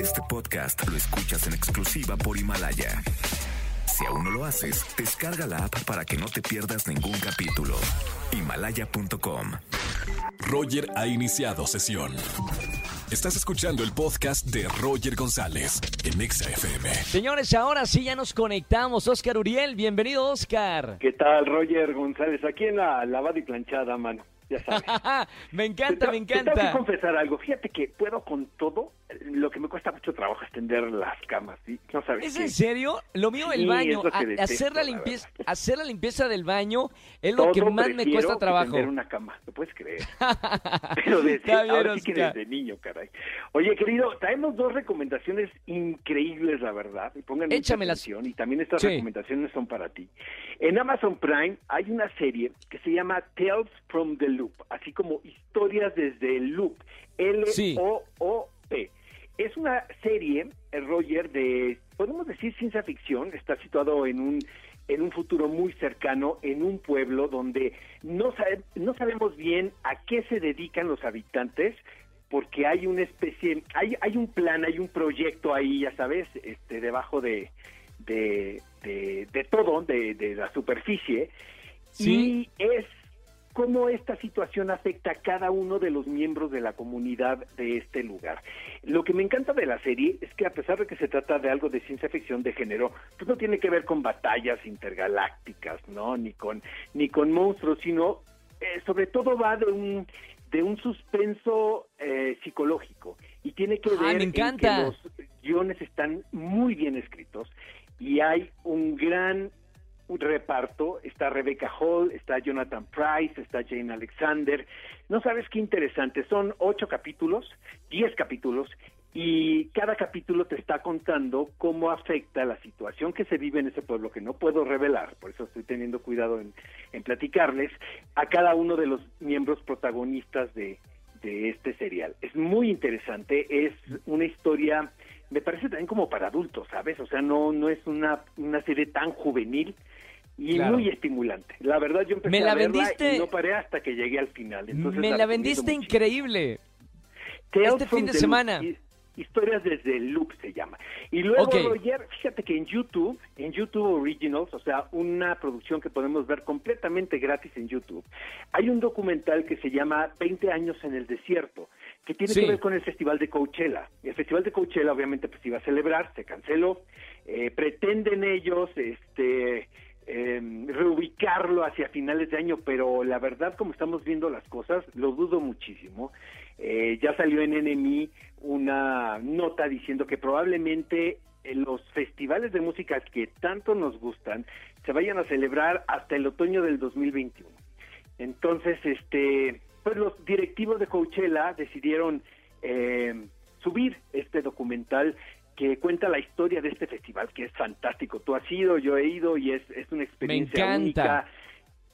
Este podcast lo escuchas en exclusiva por Himalaya. Si aún no lo haces, descarga la app para que no te pierdas ningún capítulo. Himalaya.com. Roger ha iniciado sesión. Estás escuchando el podcast de Roger González en Exa FM. Señores, ahora sí ya nos conectamos. Oscar Uriel, bienvenido, Oscar. ¿Qué tal, Roger González? Aquí en la lavada y planchada, mano. Ya sabes. me encanta, Te- me Te tengo que encanta. confesar algo. Fíjate que puedo con todo. Lo que me cuesta mucho trabajo es tender las camas. ¿sí? No sabes ¿Es qué. en serio? Lo mío, el Sí, baño. a- detesto, hacer, la limpieza, hacer la limpieza del baño es lo Todo que más me cuesta trabajo. tender una cama. ¿Lo puedes creer? Pero desde, ahora sí que desde niño, caray. Oye, querido, traemos dos recomendaciones increíbles, la verdad. Y pongan Échamelas. atención. Y también estas Sí. recomendaciones son para ti. En Amazon Prime hay una serie que se llama Tales from the Loop, así como historias desde el loop. L-O-O-P. Es una serie, eh, Roger, de, podemos decir, ciencia ficción. Está situado en un en un futuro muy cercano, en un pueblo donde no, sabe- no sabemos bien a qué se dedican los habitantes, porque hay una especie, hay, hay un plan, hay un proyecto ahí, ya sabes, este, debajo de, de, de, de todo, de, de la superficie, Sí. y es cómo esta situación afecta a cada uno de los miembros de la comunidad de este lugar. Lo que me encanta de la serie es que a pesar de que se trata de algo de ciencia ficción de género, pues no tiene que ver con batallas intergalácticas, ¿no? Ni con ni con monstruos, sino eh, sobre todo va de un de un suspenso eh, psicológico y tiene que Ah, ver en encanta. que los guiones están muy bien escritos y hay un gran un reparto, está Rebecca Hall, está Jonathan Price, está Jane Alexander. No sabes qué interesante, son ocho capítulos, diez capítulos, y cada capítulo te está contando cómo afecta la situación que se vive en ese pueblo, que no puedo revelar, por eso estoy teniendo cuidado en, en platicarles, a cada uno de los miembros protagonistas de, de este serial. Es muy interesante, es una historia, me parece también como para adultos, ¿sabes? O sea, no, no es una, una serie tan juvenil y Claro. muy estimulante. La verdad, yo empecé Me la a verla vendiste- y no paré hasta que llegué al final. Entonces, me la vendiste increíble. Tales este fin de semana. Historias desde el loop se llama. Y luego, Ok. Roger, fíjate que en YouTube, en YouTube Originals, o sea, una producción que podemos ver completamente gratis en YouTube, hay un documental que se llama 20 años en el desierto, que tiene Sí. que ver con el Festival de Coachella. El Festival de Coachella obviamente pues iba a celebrar, se canceló. Eh, pretenden ellos este eh, reubicarlo hacia finales de año, pero la verdad como estamos viendo las cosas, lo dudo muchísimo. Eh, ya salió en NMI una nota diciendo que probablemente eh, los festivales de música que tanto nos gustan se vayan a celebrar hasta el otoño del 2021. Entonces, este, pues los directivos de Coachella decidieron eh, subir este documental que cuenta la historia de este festival, que es fantástico. Tú has ido, yo he ido y es, es una experiencia encanta. única.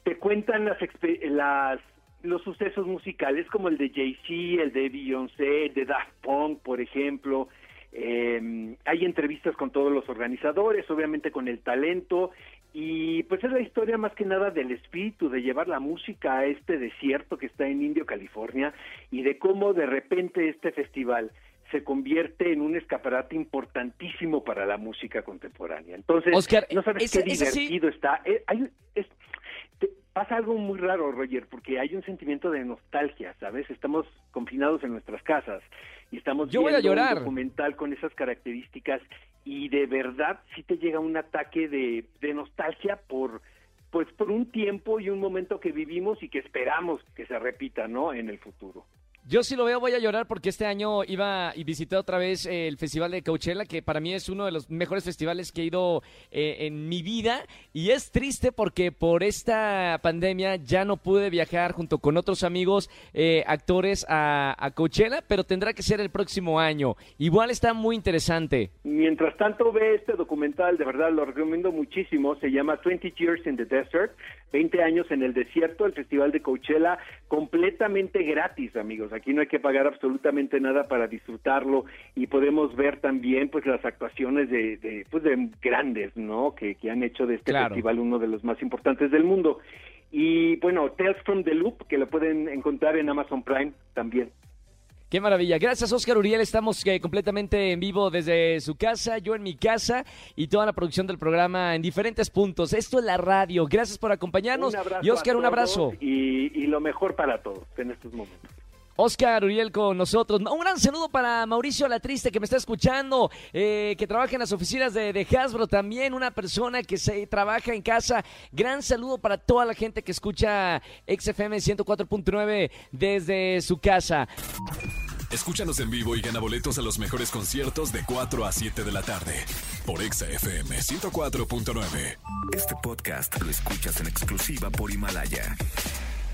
Te cuentan las, las los sucesos musicales como el de Jay-Z, el de Beyoncé, el de Daft Punk, por ejemplo. Eh, hay entrevistas con todos los organizadores, obviamente con el talento, y pues es la historia más que nada del espíritu de llevar la música a este desierto que está en Indio, California, y de cómo de repente este festival se convierte en un escaparate importantísimo para la música contemporánea. Entonces, Oscar, no sabes ese- qué sí- divertido está. Eh, hay- es- te- pasa algo muy raro, Roger, porque hay un sentimiento de nostalgia, ¿sabes? Estamos confinados en nuestras casas y estamos Yo voy a viendo llorar. un documental con esas características y de verdad sí te llega un ataque de, de nostalgia por pues por un tiempo y un momento que vivimos y que esperamos que se repita, ¿no? En el futuro. Yo sí lo veo, voy a llorar porque este año iba y visité otra vez el Festival de Coachella, que para mí es uno de los mejores festivales que he ido eh, en mi vida. Y es triste porque por esta pandemia ya no pude viajar junto con otros amigos eh, actores a, a Coachella, pero tendrá que ser el próximo año. Igual está muy interesante. Mientras tanto ve este documental, de verdad lo recomiendo muchísimo, se llama 20 Years in the Desert, 20 años en el desierto, el Festival de Coachella, completamente gratis, amigos. Aquí no hay que pagar absolutamente nada para disfrutarlo y podemos ver también pues las actuaciones de, de, pues, de grandes, ¿no? Que, que han hecho de este Claro. festival uno de los más importantes del mundo. Y bueno, Tales from the Loop, que lo pueden encontrar en Amazon Prime también. Qué maravilla. Gracias, Oscar Uriel. Estamos eh, completamente en vivo desde su casa, yo en mi casa y toda la producción del programa en diferentes puntos. Esto es la radio. Gracias por acompañarnos. Un abrazo y Oscar, a un abrazo. y lo mejor para todos en estos momentos. Oscar Uriel con nosotros. Un gran saludo para Mauricio La Triste que me está escuchando, eh, que trabaja en las oficinas de, de Hasbro también, una persona que se trabaja en casa. Gran saludo para toda la gente que escucha XFM 104.9 desde su casa. Escúchanos en vivo y gana boletos a los mejores conciertos de 4 a 7 de la tarde por Exa FM 104.9. Este podcast lo escuchas en exclusiva por Himalaya.